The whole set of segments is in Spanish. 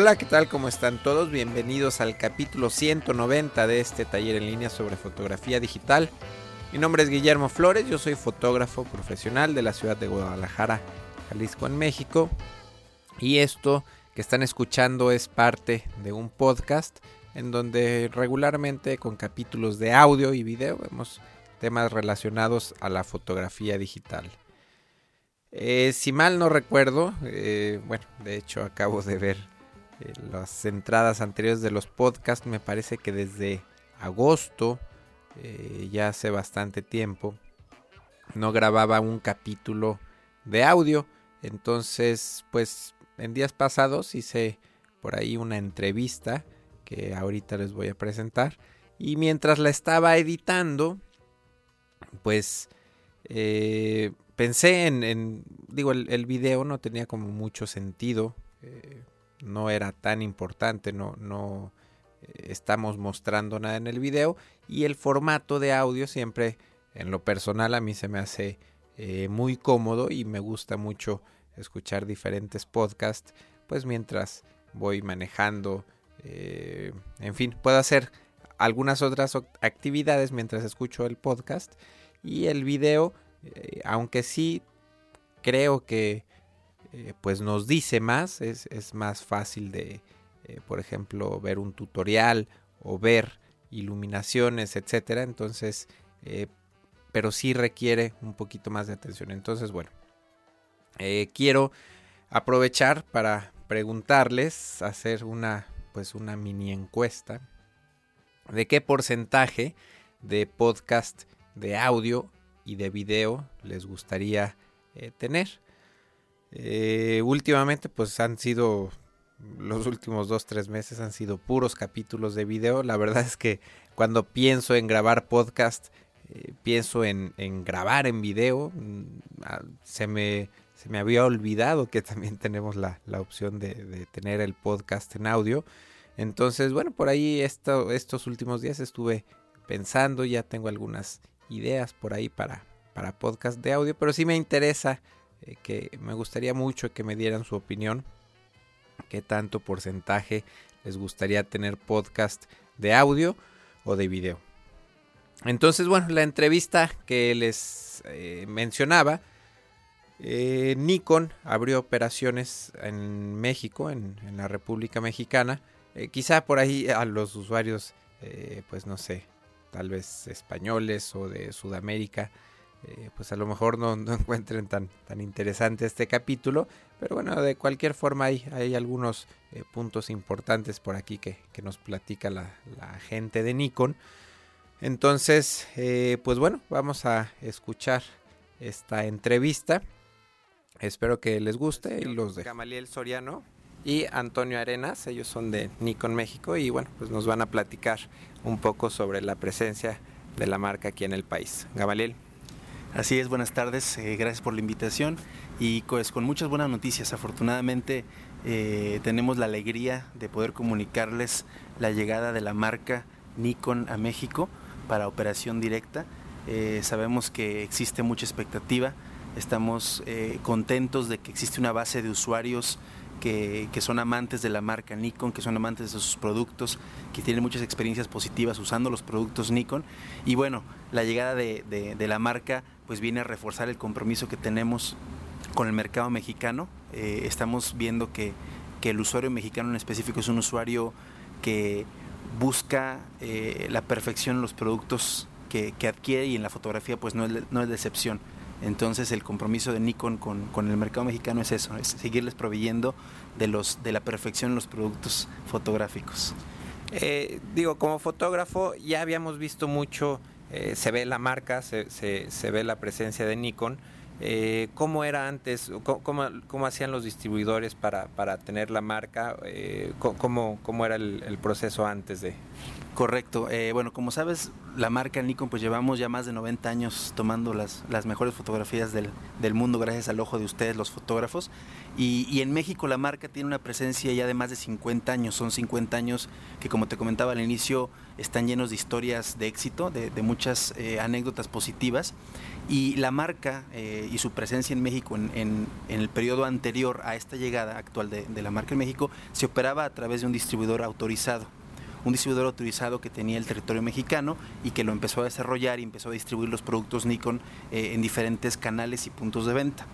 Hola, ¿qué tal? ¿Cómo están todos? Bienvenidos al capítulo 190 de este taller en línea sobre fotografía digital. Mi nombre es Guillermo Flores, yo soy fotógrafo profesional de la ciudad de Guadalajara, Jalisco, en México. Y esto que están escuchando es parte de un podcast en donde regularmente con capítulos de audio y video vemos temas relacionados a la fotografía digital. Eh, si mal no recuerdo, eh, bueno, de hecho acabo de ver eh, las entradas anteriores de los podcasts, me parece que desde agosto, ya hace bastante tiempo, no grababa un capítulo de audio. Entonces, pues en días pasados hice por ahí una entrevista que ahorita les voy a presentar. Y mientras la estaba editando, pues eh, pensé en, digo, el, video no tenía como mucho sentido, eh, no era tan importante, no, no eh, estamos mostrando nada en el video y el formato de audio siempre, en lo personal, a mí se me hace muy cómodo y me gusta mucho escuchar diferentes podcasts, pues mientras voy manejando, en fin, puedo hacer algunas otras actividades mientras escucho el podcast y el video, eh, aunque sí creo que eh, pues nos dice más, es, más fácil de, eh, por ejemplo, ver un tutorial o ver iluminaciones, etcétera. Entonces, pero sí requiere un poquito más de atención. Entonces, bueno, quiero aprovechar para preguntarles, hacer una pues una mini encuesta de qué porcentaje de podcast de audio y de video les gustaría eh, tener. Eh, últimamente pues han sido los últimos dos tres meses han sido puros capítulos de video. La verdad es que cuando pienso en grabar podcast eh, pienso en, grabar en video mm, ah, se me se me había olvidado que también tenemos la, opción de, tener el podcast en audio. Entonces bueno por ahí estos últimos días estuve pensando ya tengo algunas ideas por ahí para, para podcast de audio, pero sí me interesa eh, que me gustaría mucho que me dieran su opinión, qué tanto porcentaje les gustaría tener podcast de audio o de video. Entonces, bueno, la entrevista que les eh, mencionaba, eh, Nikon abrió operaciones en México, en, en la República Mexicana. quizá por ahí a los usuarios, pues no sé, tal vez españoles o de Sudamérica, eh, pues a lo mejor no, encuentren tan, tan interesante este capítulo. Pero bueno, de cualquier forma hay, hay algunos eh, puntos importantes por aquí que, nos platica la, gente de Nikon. Entonces, eh, pues bueno, vamos a escuchar esta entrevista. Espero que les guste y los de Gamaliel Soriano y Antonio Arenas, ellos son de Nikon México y bueno, pues nos van a platicar un poco sobre la presencia de la marca aquí en el país. Gamaliel. Así es, buenas tardes, eh, gracias por la invitación y pues con muchas buenas noticias. Afortunadamente eh, tenemos la alegría de poder comunicarles la llegada de la marca Nikon a México para operación directa. Eh, sabemos que existe mucha expectativa, estamos contentos de que existe una base de usuarios que, son amantes de la marca Nikon, que son amantes de sus productos, que tienen muchas experiencias positivas usando los productos Nikon. Y bueno, la llegada de, la marca pues viene a reforzar el compromiso que tenemos con el mercado mexicano. Eh, estamos viendo que, el usuario mexicano en específico es un usuario que busca eh, la perfección en los productos que, adquiere y en la fotografía pues no es, no excepción. Entonces el compromiso de Nikon con, el mercado mexicano es eso, es seguirles proveyendo de, los, de la perfección en los productos fotográficos. Eh, digo, como fotógrafo ya habíamos visto mucho, eh, se ve la marca, se, se, ve la presencia de Nikon. Eh, ¿Cómo era antes? ¿Cómo, cómo, hacían los distribuidores para, para tener la marca? ¿cómo, ¿Cómo era el, proceso antes de, Correcto. Eh, bueno, como sabes, la marca Nikon, pues llevamos ya más de 90 años tomando las, las mejores fotografías del, mundo gracias al ojo de ustedes, los fotógrafos. Y, en México la marca tiene una presencia ya de más de 50 años. Son 50 años que, como te comentaba al inicio, están llenos de historias de éxito, de, muchas eh, anécdotas positivas. Y la marca eh, y su presencia en México en, en, en, el periodo anterior a esta llegada actual de la marca en México se operaba a través de un distribuidor autorizado un distribuidor autorizado que tenía el territorio mexicano y que lo empezó a desarrollar y empezó a distribuir los productos Nikon eh, en diferentes canales y puntos de venta.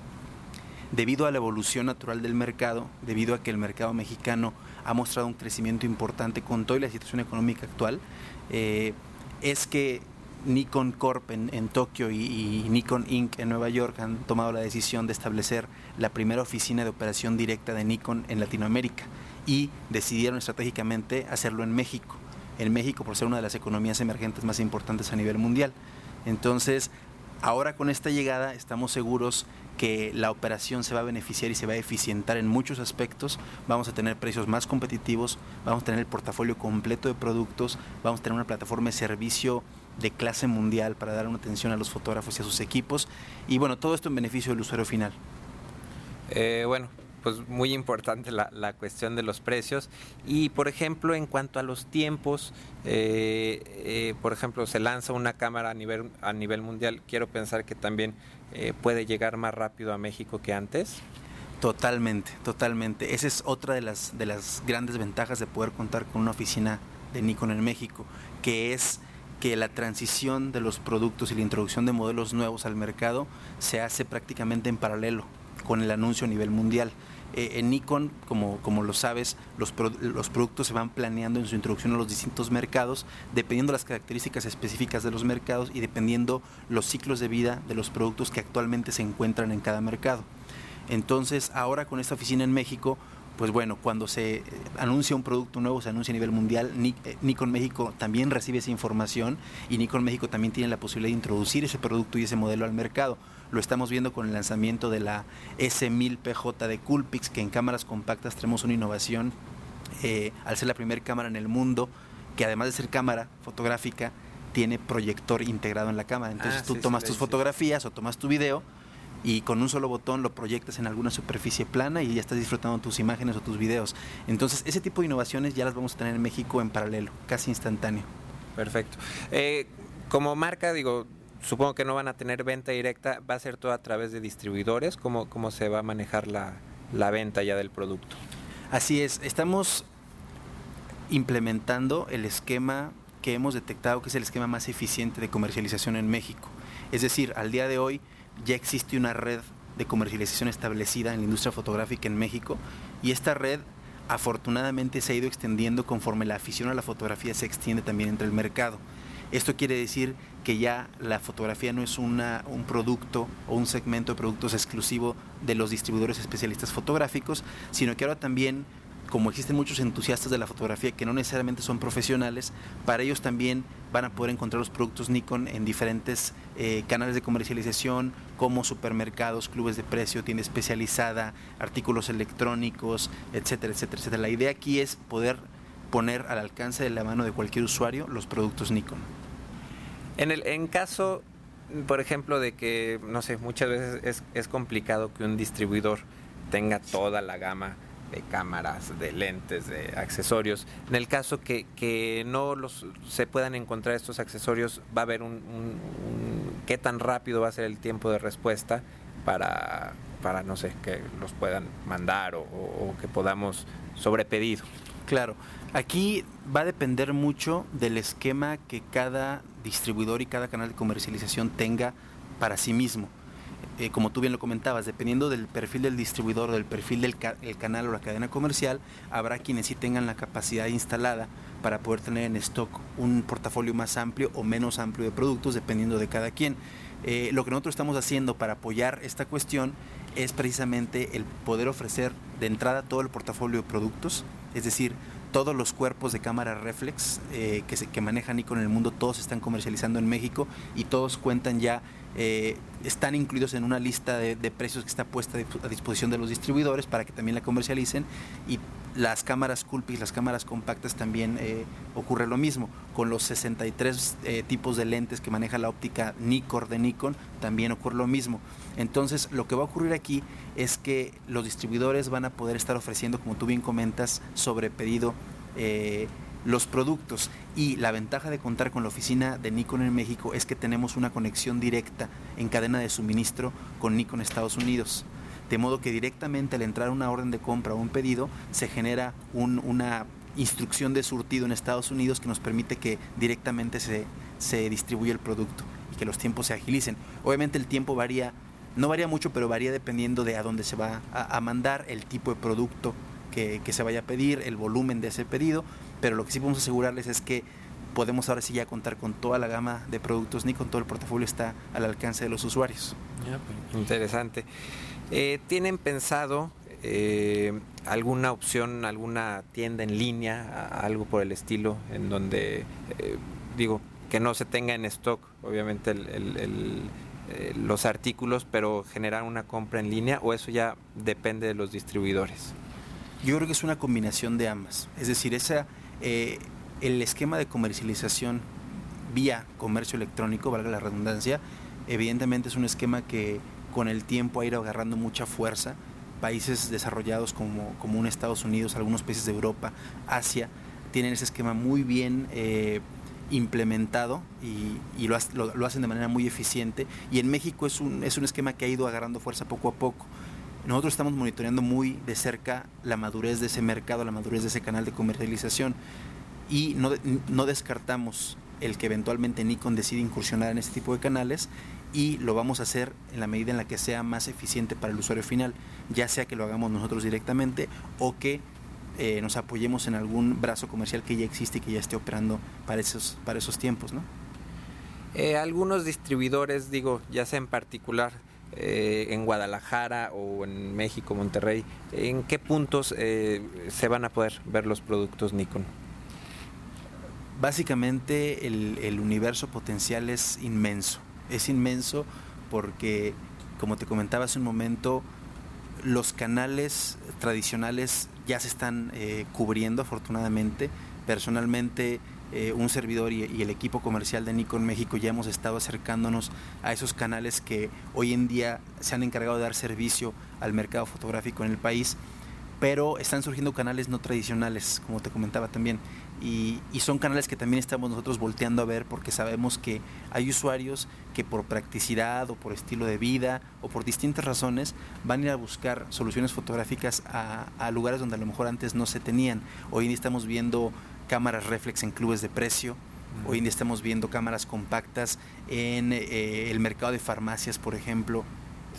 Debido a la evolución natural del mercado, debido a que el mercado mexicano ha mostrado un crecimiento importante con toda la situación económica actual, eh, es que Nikon Corp en, Tokio y, y, Nikon Inc. en Nueva York han tomado la decisión de establecer la primera oficina de operación directa de Nikon en Latinoamérica y decidieron estratégicamente hacerlo en México. En México por ser una de las economías emergentes más importantes a nivel mundial. Entonces, ahora con esta llegada estamos seguros que la operación se va a beneficiar y se va a eficientar en muchos aspectos. Vamos a tener precios más competitivos, vamos a tener el portafolio completo de productos, vamos a tener una plataforma de servicio de clase mundial para dar una atención a los fotógrafos y a sus equipos. Y bueno, todo esto en beneficio del usuario final. Eh, bueno, pues muy importante la, la, cuestión de los precios y por ejemplo en cuanto a los tiempos eh, eh, por ejemplo se lanza una cámara a nivel a nivel mundial quiero pensar que también puede llegar más rápido a México que antes totalmente totalmente esa es otra de las de las grandes ventajas de poder contar con una oficina de Nikon en México que es que la transición de los productos y la introducción de modelos nuevos al mercado se hace prácticamente en paralelo con el anuncio a nivel mundial. Eh, en Nikon, como, como lo sabes, los, los, productos se van planeando en su introducción a los distintos mercados, dependiendo las características específicas de los mercados y dependiendo los ciclos de vida de los productos que actualmente se encuentran en cada mercado. Entonces, ahora con esta oficina en México, pues bueno, cuando se anuncia un producto nuevo, se anuncia a nivel mundial, Nikon México también recibe esa información y Nikon México también tiene la posibilidad de introducir ese producto y ese modelo al mercado. Lo estamos viendo con el lanzamiento de la S1000PJ de Coolpix, que en cámaras compactas tenemos una innovación eh, al ser la primera cámara en el mundo, que además de ser cámara fotográfica, tiene proyector integrado en la cámara. Entonces ah, tú sí, tomas sí, tus sí. fotografías o tomas tu video y con un solo botón lo proyectas en alguna superficie plana y ya estás disfrutando tus imágenes o tus videos. Entonces ese tipo de innovaciones ya las vamos a tener en México en paralelo, casi instantáneo. Perfecto. Eh, como marca, digo, supongo que no van a tener venta directa, va a ser todo a través de distribuidores, ¿cómo, cómo se va a manejar la, la venta ya del producto? Así es, estamos implementando el esquema que hemos detectado que es el esquema más eficiente de comercialización en México. Es decir, al día de hoy ya existe una red de comercialización establecida en la industria fotográfica en México y esta red afortunadamente se ha ido extendiendo conforme la afición a la fotografía se extiende también entre el mercado. Esto quiere decir que ya la fotografía no es una, un producto o un segmento de productos exclusivo de los distribuidores especialistas fotográficos, sino que ahora también como existen muchos entusiastas de la fotografía que no necesariamente son profesionales, para ellos también van a poder encontrar los productos Nikon en diferentes eh, canales de comercialización como supermercados, clubes de precio, tienda especializada, artículos electrónicos, etcétera, etcétera, etcétera. La idea aquí es poder poner al alcance de la mano de cualquier usuario los productos Nikon. En el en caso, por ejemplo, de que, no sé, muchas veces es, es complicado que un distribuidor tenga toda la gama de cámaras, de lentes, de accesorios. En el caso que, que no los, se puedan encontrar estos accesorios, va a haber un, qué tan rápido va a ser el tiempo de respuesta para, para no sé, que los puedan mandar o, o, que podamos sobrepedido. Claro, aquí va a depender mucho del esquema que cada distribuidor y cada canal de comercialización tenga para sí mismo eh, como tú bien lo comentabas, dependiendo del perfil del distribuidor, del perfil del ca el canal o la cadena comercial, habrá quienes sí tengan la capacidad instalada para poder tener en stock un portafolio más amplio o menos amplio de productos, dependiendo de cada quien. Eh, lo que nosotros estamos haciendo para apoyar esta cuestión es precisamente el poder ofrecer de entrada todo el portafolio de productos, es decir, todos los cuerpos de cámara reflex eh, que, se, que maneja Nikon en el mundo, todos están comercializando en México y todos cuentan ya, eh, están incluidos en una lista de, precios que está puesta a disposición de los distribuidores para que también la comercialicen y las cámaras Coolpix, las cámaras compactas también eh, ocurre lo mismo. Con los 63 eh, tipos de lentes que maneja la óptica Nikkor de Nikon, también ocurre lo mismo. Entonces, lo que va a ocurrir aquí es que los distribuidores van a poder estar ofreciendo, como tú bien comentas, sobre pedido eh, los productos. Y la ventaja de contar con la oficina de Nikon en México es que tenemos una conexión directa en cadena de suministro con Nikon Estados Unidos de modo que directamente al entrar una orden de compra o un pedido se genera una instrucción de surtido en Estados Unidos que nos permite que directamente se, se distribuya el producto y que los tiempos se agilicen. Obviamente el tiempo varía, no varía mucho, pero varía dependiendo de a dónde se va a, mandar, el tipo de producto que, que, se vaya a pedir, el volumen de ese pedido, pero lo que sí podemos asegurarles es que podemos ahora sí ya contar con toda la gama de productos, ni con todo el portafolio está al alcance de los usuarios. Pues, interesante. Eh, ¿Tienen pensado eh, alguna opción, alguna tienda en línea, algo por el estilo, en donde, eh, digo, que no se tenga en stock, obviamente, los artículos, pero generar una compra en línea, o eso ya depende de los distribuidores? Yo creo que es una combinación de ambas. Es decir, esa, el esquema de comercialización vía comercio electrónico, valga la redundancia, evidentemente es un esquema que con el tiempo ha ido agarrando mucha fuerza. Países desarrollados como, como un Estados Unidos, algunos países de Europa, Asia, tienen ese esquema muy bien eh, implementado y, lo, lo, hacen de manera muy eficiente. Y en México es un, es un esquema que ha ido agarrando fuerza poco a poco. Nosotros estamos monitoreando muy de cerca la madurez de ese mercado, la madurez de ese canal de comercialización y no, no descartamos el que eventualmente Nikon decide incursionar en este tipo de canales y lo vamos a hacer en la medida en la que sea más eficiente para el usuario final, ya sea que lo hagamos nosotros directamente o que eh, nos apoyemos en algún brazo comercial que ya existe y que ya esté operando para esos, para esos tiempos. ¿no? Eh, algunos distribuidores, digo, ya sea en particular eh, en Guadalajara o en México, Monterrey, ¿en qué puntos se van a poder ver los productos Nikon? Básicamente el universo potencial es inmenso es inmenso porque, como te comentaba hace un momento, los canales tradicionales ya se están eh, cubriendo afortunadamente. Personalmente, eh, un servidor y, el equipo comercial de Nikon México ya hemos estado acercándonos a esos canales que hoy en día se han encargado de dar servicio al mercado fotográfico en el país, pero están surgiendo canales no tradicionales, como te comentaba también. Y, son canales que también estamos nosotros volteando a ver porque sabemos que hay usuarios que por practicidad o por estilo de vida o por distintas razones van a ir a buscar soluciones fotográficas a, lugares donde a lo mejor antes no se tenían. Hoy en día estamos viendo cámaras reflex en clubes de precio, hoy en día estamos viendo cámaras compactas en eh, el mercado de farmacias, por ejemplo,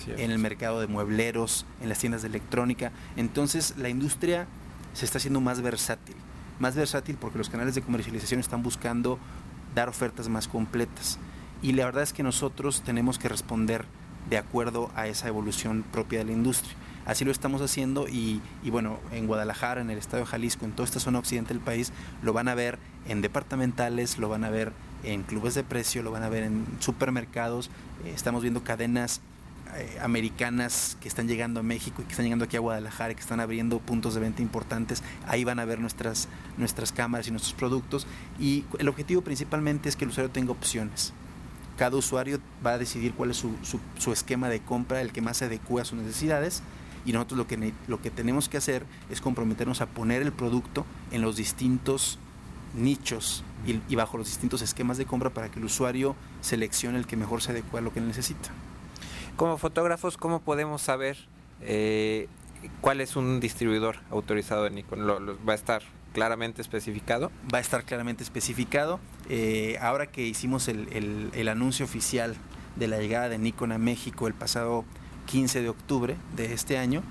en el mercado de muebleros, en las tiendas de electrónica. Entonces la industria se está haciendo más versátil más versátil porque los canales de comercialización están buscando dar ofertas más completas. Y la verdad es que nosotros tenemos que responder de acuerdo a esa evolución propia de la industria. Así lo estamos haciendo y, bueno, en Guadalajara, en el estado de Jalisco, en toda esta zona occidente del país, lo van a ver en departamentales, lo van a ver en clubes de precio, lo van a ver en supermercados, eh, estamos viendo cadenas eh, americanas que están llegando a México y que están llegando aquí a Guadalajara y que están abriendo puntos de venta importantes. Ahí van a ver nuestras, nuestras cámaras y nuestros productos. Y el objetivo principalmente es que el usuario tenga opciones. Cada usuario va a decidir cuál es su, su, esquema de compra, el que más se adecue a sus necesidades. Y nosotros lo que, lo que tenemos que hacer es comprometernos a poner el producto en los distintos nichos y, y, bajo los distintos esquemas de compra para que el usuario seleccione el que mejor se adecue a lo que necesita. Como fotógrafos, ¿cómo podemos saber eh, cuál es un distribuidor autorizado de Nikon? ¿Va a estar claramente especificado? Va a estar claramente especificado. Eh, ahora que hicimos el, anuncio oficial de la llegada de Nikon a México el pasado 15 de octubre de este año,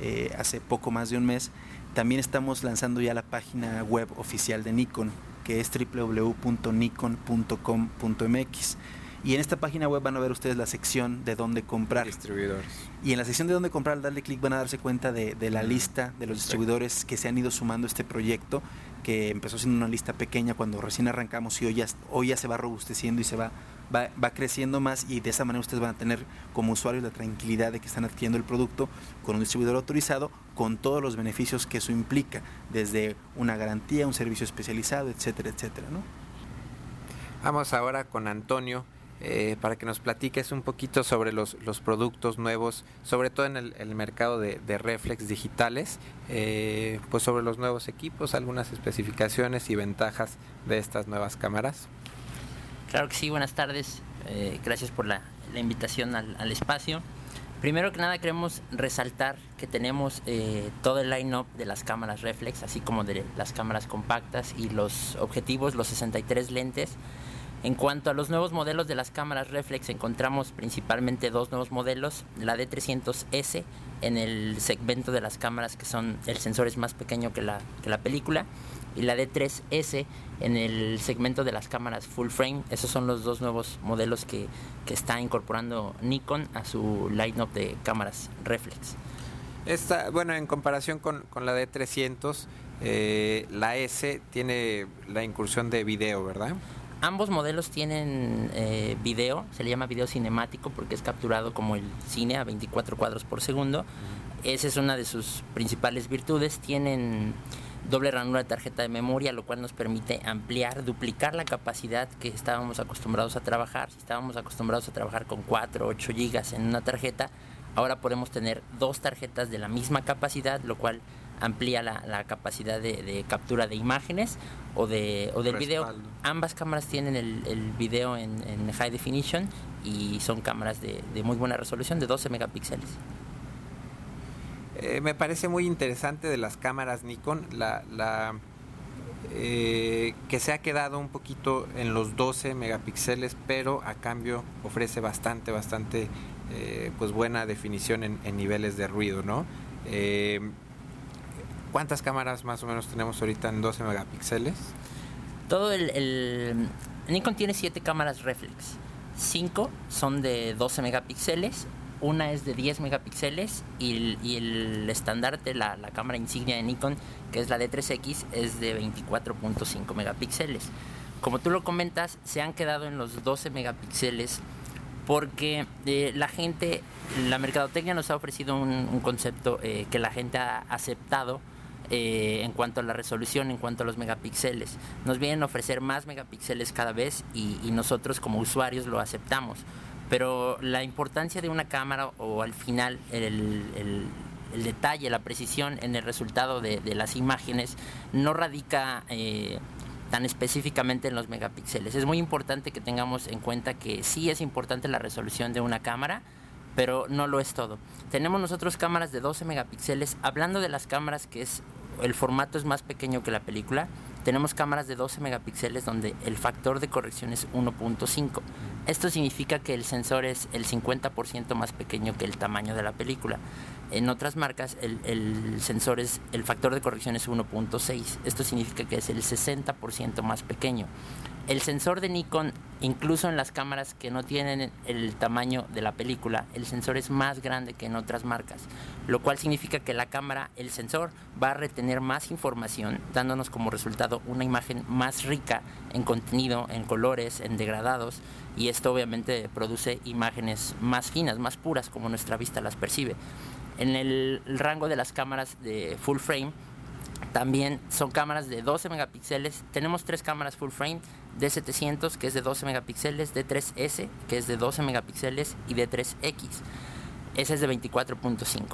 eh, hace poco más de un mes, también estamos lanzando ya la página web oficial de Nikon, que es www.nikon.com.mx. Y en esta página web van a ver ustedes la sección de dónde comprar. Distribuidores. Y en la sección de dónde comprar, al darle clic van a darse cuenta de, la lista de los distribuidores que se han ido sumando a este proyecto, que empezó siendo una lista pequeña cuando recién arrancamos y hoy ya, hoy ya se va robusteciendo y se va, va, va, creciendo más y de esa manera ustedes van a tener como usuarios la tranquilidad de que están adquiriendo el producto con un distribuidor autorizado con todos los beneficios que eso implica, desde una garantía, un servicio especializado, etcétera, etcétera. ¿no? Vamos ahora con Antonio. Eh, para que nos platiques un poquito sobre los, los productos nuevos, sobre todo en el, el mercado de, de, reflex digitales, eh, pues sobre los nuevos equipos, algunas especificaciones y ventajas de estas nuevas cámaras. Claro que sí, buenas tardes, eh, gracias por la, la invitación al, al, espacio. Primero que nada queremos resaltar que tenemos eh, todo el line-up de las cámaras reflex, así como de las cámaras compactas y los objetivos, los 63 lentes. En cuanto a los nuevos modelos de las cámaras reflex, encontramos principalmente dos nuevos modelos, la D300S en el segmento de las cámaras que son el sensor es más pequeño que la, que la película y la D3S en el segmento de las cámaras full frame. Esos son los dos nuevos modelos que, está incorporando Nikon a su lineup de cámaras reflex. Esta, bueno, en comparación con, con la D300, eh, la S tiene la incursión de video, ¿verdad? Ambos modelos tienen eh, video, se le llama video cinemático porque es capturado como el cine a 24 cuadros por segundo. Esa es una de sus principales virtudes. Tienen doble ranura de tarjeta de memoria, lo cual nos permite ampliar, duplicar la capacidad que estábamos acostumbrados a trabajar. Si estábamos acostumbrados a trabajar con 4 o 8 gigas en una tarjeta, ahora podemos tener dos tarjetas de la misma capacidad, lo cual amplía la, la capacidad de, de, captura de imágenes o, de, o del video. Ambas cámaras tienen el, el video en, en, high definition y son cámaras de, de, muy buena resolución, de 12 megapíxeles. Eh, me parece muy interesante de las cámaras Nikon la, la eh, que se ha quedado un poquito en los 12 megapíxeles, pero a cambio ofrece bastante, bastante eh, pues buena definición en, en, niveles de ruido, ¿no? ¿Cuántas cámaras más o menos tenemos ahorita en 12 megapíxeles? Todo el, Nikon tiene 7 cámaras reflex. 5 son de 12 megapíxeles, una es de 10 megapíxeles y, el estandarte, la, la, cámara insignia de Nikon, que es la D3X, es de 24.5 megapíxeles. Como tú lo comentas, se han quedado en los 12 megapíxeles porque eh, la gente, la mercadotecnia nos ha ofrecido un, un concepto eh, que la gente ha aceptado eh, en cuanto a la resolución, en cuanto a los megapíxeles. Nos vienen a ofrecer más megapíxeles cada vez y, nosotros como usuarios lo aceptamos. Pero la importancia de una cámara o al final el, detalle, la precisión en el resultado de, de las imágenes no radica eh, tan específicamente en los megapíxeles. Es muy importante que tengamos en cuenta que sí es importante la resolución de una cámara, pero no lo es todo. Tenemos nosotros cámaras de 12 megapíxeles. Hablando de las cámaras que es el formato es más pequeño que la película, tenemos cámaras de 12 megapíxeles donde el factor de corrección es 1.5. Esto significa que el sensor es el 50% más pequeño que el tamaño de la película. En otras marcas el, sensor es el factor de corrección es 1.6. Esto significa que es el 60% más pequeño. El sensor de Nikon, incluso en las cámaras que no tienen el tamaño de la película, el sensor es más grande que en otras marcas, lo cual significa que la cámara, el sensor, va a retener más información, dándonos como resultado una imagen más rica en contenido, en colores, en degradados, y esto obviamente produce imágenes más finas, más puras, como nuestra vista las percibe. En el rango de las cámaras de full frame, también son cámaras de 12 megapíxeles. Tenemos tres cámaras full frame, D700 que es de 12 megapíxeles, D3S que es de 12 megapíxeles y D3X. Esa es de 24.5.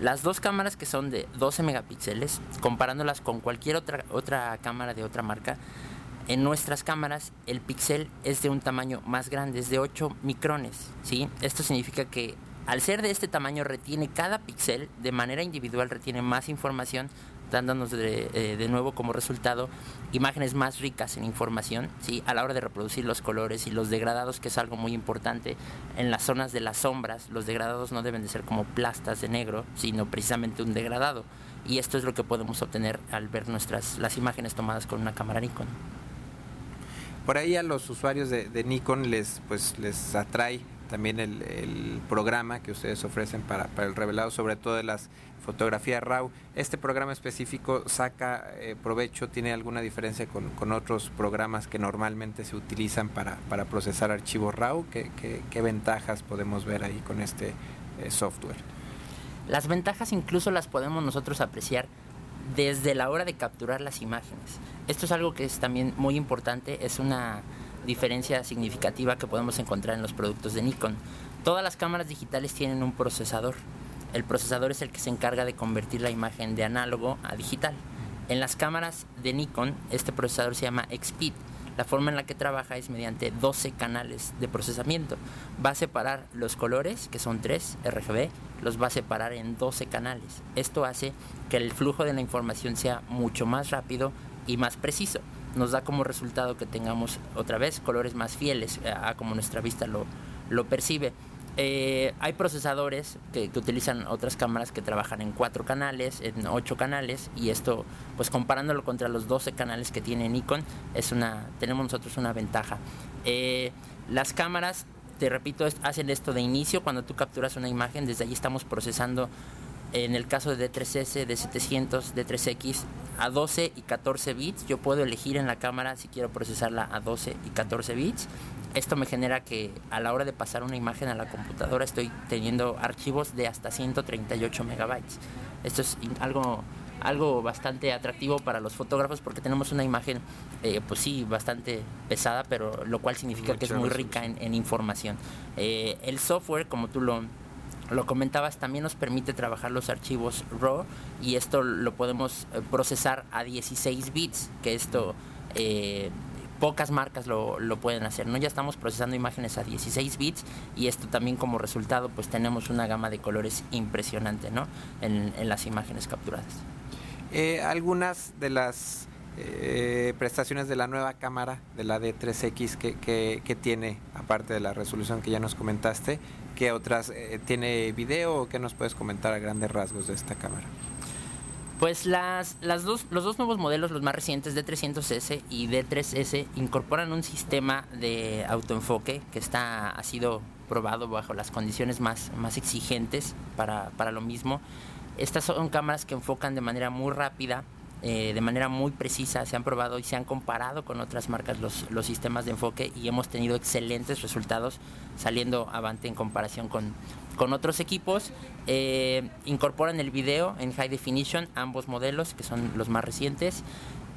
Las dos cámaras que son de 12 megapíxeles, comparándolas con cualquier otra, otra cámara de otra marca, en nuestras cámaras el píxel es de un tamaño más grande, es de 8 micrones. ¿sí? Esto significa que al ser de este tamaño retiene cada píxel de manera individual, retiene más información dándonos de, eh, de, nuevo como resultado imágenes más ricas en información, ¿sí? a la hora de reproducir los colores y los degradados, que es algo muy importante. En las zonas de las sombras, los degradados no deben de ser como plastas de negro, sino precisamente un degradado. Y esto es lo que podemos obtener al ver nuestras, las imágenes tomadas con una cámara Nikon. Por ahí a los usuarios de, de Nikon les, pues, les atrae también el, programa que ustedes ofrecen para, el revelado, sobre todo de las fotografías RAW. ¿Este programa específico saca eh, provecho? ¿Tiene alguna diferencia con, otros programas que normalmente se utilizan para, procesar archivos RAW? ¿Qué, ventajas podemos ver ahí con este eh, software? Las ventajas incluso las podemos nosotros apreciar desde la hora de capturar las imágenes. Esto es algo que es también muy importante, es una diferencia significativa que podemos encontrar en los productos de Nikon. Todas las cámaras digitales tienen un procesador. El procesador es el que se encarga de convertir la imagen de análogo a digital. En las cámaras de Nikon, este procesador se llama XPEED. La forma en la que trabaja es mediante 12 canales de procesamiento. Va a separar los colores, que son 3 RGB, los va a separar en 12 canales. Esto hace que el flujo de la información sea mucho más rápido y más preciso nos da como resultado que tengamos otra vez colores más fieles a como nuestra vista lo, lo percibe. Eh, hay procesadores que, utilizan otras cámaras que trabajan en cuatro canales, en ocho canales, y esto, pues comparándolo contra los 12 canales que tiene Nikon, es una, tenemos nosotros una ventaja. Eh, las cámaras, te repito, hacen esto de inicio, cuando tú capturas una imagen, desde allí estamos procesando en el caso de D3S, de 700, D3X, a 12 y 14 bits. Yo puedo elegir en la cámara si quiero procesarla a 12 y 14 bits. Esto me genera que a la hora de pasar una imagen a la computadora estoy teniendo archivos de hasta 138 megabytes. Esto es algo, algo bastante atractivo para los fotógrafos porque tenemos una imagen, eh, pues sí, bastante pesada, pero lo cual significa que es muy rica en, información. Eh, el software, como tú lo lo comentabas, también nos permite trabajar los archivos RAW y esto lo podemos eh, procesar a 16 bits, que esto eh, pocas marcas lo, pueden hacer, ¿no? Ya estamos procesando imágenes a 16 bits y esto también como resultado pues tenemos una gama de colores impresionante, ¿no? En, las imágenes capturadas. Eh, algunas de las prestaciones de la nueva cámara, de la D3X que, que, tiene, aparte de la resolución que ya nos comentaste, ¿Qué otras? Eh, ¿Tiene video o qué nos puedes comentar a grandes rasgos de esta cámara? Pues las, las dos, los dos nuevos modelos, los más recientes, D300S y D3S, incorporan un sistema de autoenfoque que está, ha sido probado bajo las condiciones más, más exigentes para, para lo mismo. Estas son cámaras que enfocan de manera muy rápida, eh, de manera muy precisa, se han probado y se han comparado con otras marcas los, los sistemas de enfoque y hemos tenido excelentes resultados saliendo avante en comparación con, con otros equipos. Eh, incorporan el video en high definition, ambos modelos que son los más recientes.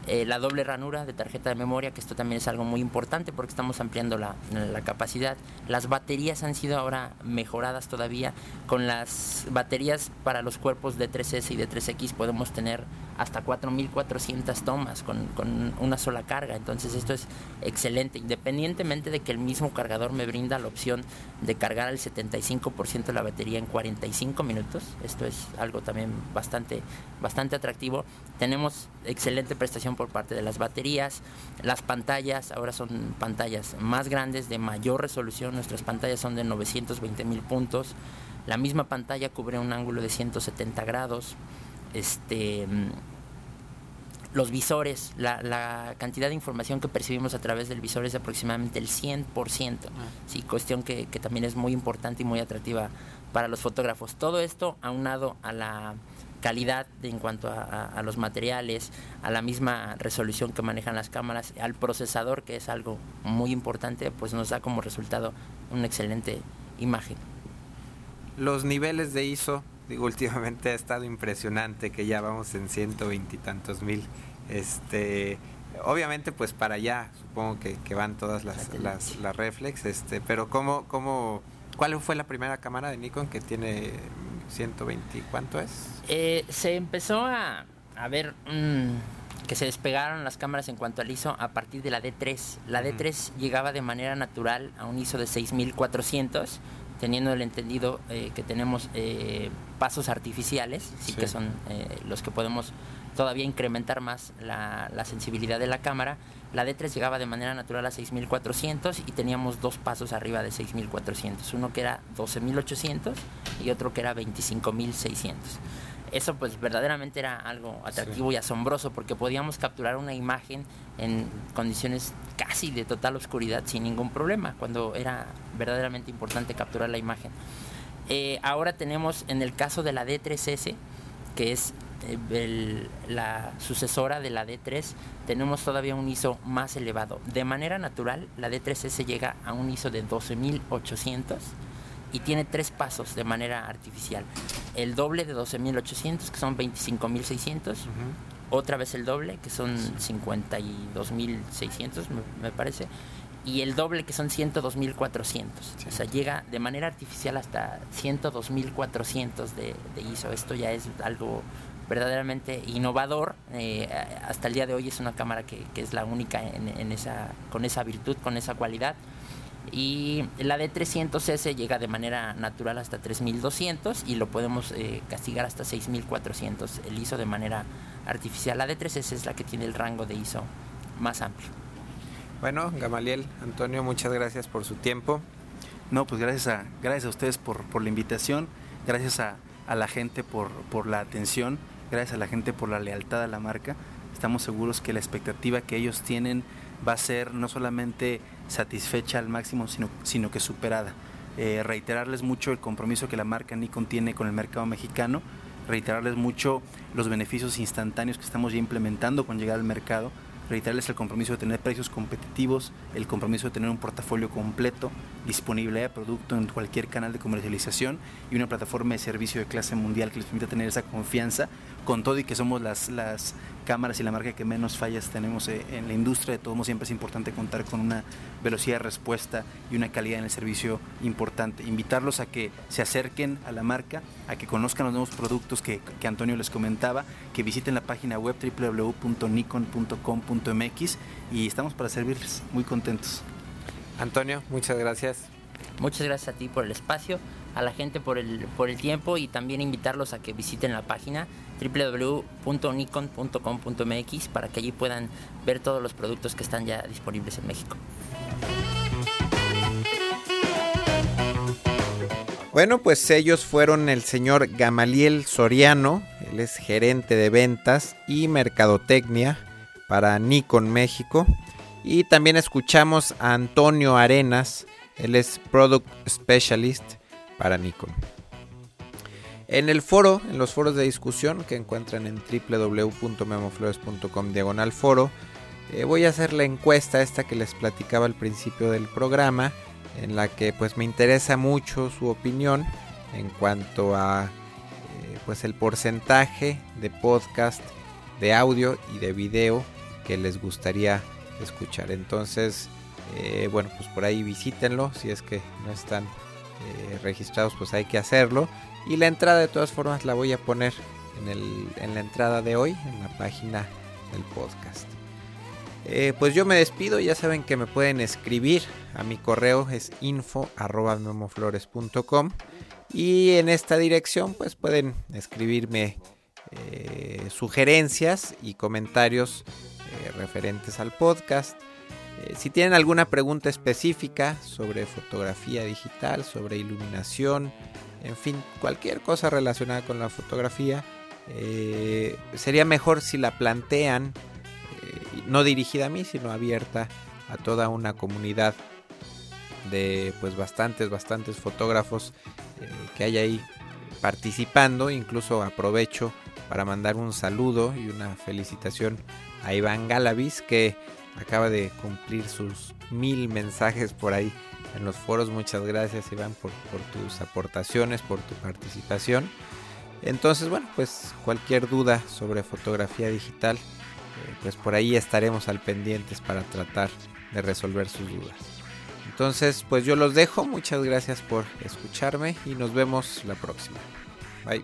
Eh, la doble ranura de tarjeta de memoria, que esto también es algo muy importante porque estamos ampliando la, la, capacidad. Las baterías han sido ahora mejoradas todavía. Con las baterías para los cuerpos de 3S y de 3X podemos tener hasta 4.400 tomas con, con, una sola carga. Entonces esto es excelente, independientemente de que el mismo cargador me brinda la opción de cargar al 75% de la batería en 45 minutos. Esto es algo también bastante, bastante atractivo. Tenemos excelente prestación por parte de las baterías. Las pantallas ahora son pantallas más grandes, de mayor resolución. Nuestras pantallas son de 920 mil puntos. La misma pantalla cubre un ángulo de 170 grados este los visores, la, cantidad de información que percibimos a través del visor es aproximadamente el 100%, ah. sí, cuestión que, también es muy importante y muy atractiva para los fotógrafos. Todo esto aunado a la calidad en cuanto a, los materiales, a la misma resolución que manejan las cámaras, al procesador, que es algo muy importante, pues nos da como resultado una excelente imagen. Los niveles de ISO Digo, últimamente ha estado impresionante que ya vamos en ciento veintitantos mil. Este, obviamente, pues para allá, supongo que, van todas las, las, reflex. Este, pero ¿cómo, cómo, ¿cuál fue la primera cámara de Nikon que tiene 120? ¿Cuánto es? Eh, se empezó a, a ver que se despegaron las cámaras en cuanto al ISO a partir de la D3. La D3 llegaba de manera natural a un ISO de 6400 teniendo el entendido eh, que tenemos eh, pasos artificiales, sí, que son eh, los que podemos todavía incrementar más la, sensibilidad de la cámara. La D3 llegaba de manera natural a 6400 y teníamos dos pasos arriba de 6400, uno que era 12800 y otro que era 25600. Eso pues verdaderamente era algo atractivo y asombroso porque podíamos capturar una imagen en condiciones casi de total oscuridad sin ningún problema, cuando era verdaderamente importante capturar la imagen. Eh, ahora tenemos en el caso de la D3S, que es eh, la sucesora de la D3, tenemos todavía un ISO más elevado. De manera natural, la D3S llega a un ISO de 12800 y tiene tres pasos de manera artificial. El doble de 12.800, que son 25.600. Otra vez el doble, que son 52.600, me, parece. Y el doble, que son 102.400. O sea, llega de manera artificial hasta 102.400 de, de ISO. Esto ya es algo verdaderamente innovador. Eh, hasta el día de hoy es una cámara que, es la única en, esa, con esa virtud, con esa cualidad. Y la de 300S llega de manera natural hasta 3200 y lo podemos eh, castigar hasta 6400 el ISO de manera artificial. La de 3S es la que tiene el rango de ISO más amplio. Bueno, Gamaliel, Antonio, muchas gracias por su tiempo. No, pues gracias a, gracias a ustedes por, por la invitación, gracias a, a la gente por, por la atención gracias a la gente por la lealtad a la marca. Estamos seguros que la expectativa que ellos tienen va a ser no solamente satisfecha al máximo, sino, sino que superada. Eh, reiterarles mucho el compromiso que la marca Nikon tiene con el mercado mexicano, reiterarles mucho los beneficios instantáneos que estamos ya implementando con llegar al mercado, reiterarles el compromiso de tener precios competitivos, el compromiso de tener un portafolio completo, disponible de producto en cualquier canal de comercialización y una plataforma de servicio de clase mundial que les permita tener esa confianza con todo y que somos las, las cámaras y la marca que menos fallas tenemos eh, en la industria, de todos modos siempre es importante contar con una velocidad de respuesta y una calidad en el servicio importante. Invitarlos a que se acerquen a la marca, a que conozcan los nuevos productos que, que Antonio les comentaba, que visiten la página web www.nikon.com.mx y estamos para servirles, muy contentos. Antonio, muchas gracias. Muchas gracias a ti por el espacio, a la gente por el, por el tiempo y también invitarlos a que visiten la página www.nikon.com.mx para que allí puedan ver todos los productos que están ya disponibles en México. Bueno, pues ellos fueron el señor Gamaliel Soriano, él es gerente de ventas y mercadotecnia para Nikon México. Y también escuchamos a Antonio Arenas, él es Product Specialist para Nikon. En el foro, en los foros de discusión que encuentran en www.memoflores.com diagonal foro, eh, voy a hacer la encuesta esta que les platicaba al principio del programa, en la que pues me interesa mucho su opinión en cuanto a eh, pues el porcentaje de podcast, de audio y de video que les gustaría escuchar. Entonces, eh, bueno, pues por ahí visítenlo. Si es que no están eh, registrados, pues hay que hacerlo. Y la entrada de todas formas la voy a poner en, la entrada de hoy, en la página del podcast. Eh, pues yo me despido, ya saben que me pueden escribir a mi correo es info y en esta dirección pues pueden escribirme sugerencias y comentarios referentes al podcast eh, si tienen alguna pregunta específica sobre fotografía digital, sobre iluminación, en fin, cualquier cosa relacionada con la fotografía, eh, sería mejor si la plantean, eh, no dirigida a mí, sino abierta a toda una comunidad de pues bastantes, bastantes fotógrafos que hay ahí participando. Incluso aprovecho para mandar un saludo y una felicitación a Iván Galavis que acaba de cumplir sus mil mensajes por ahí en los foros. Muchas gracias Iván por, tus aportaciones, por tu participación. Entonces, bueno, pues cualquier duda sobre fotografía digital, eh, pues por ahí estaremos al pendientes para tratar de resolver sus dudas. Entonces, pues yo los dejo. Muchas gracias por escucharme y nos vemos la próxima. Bye.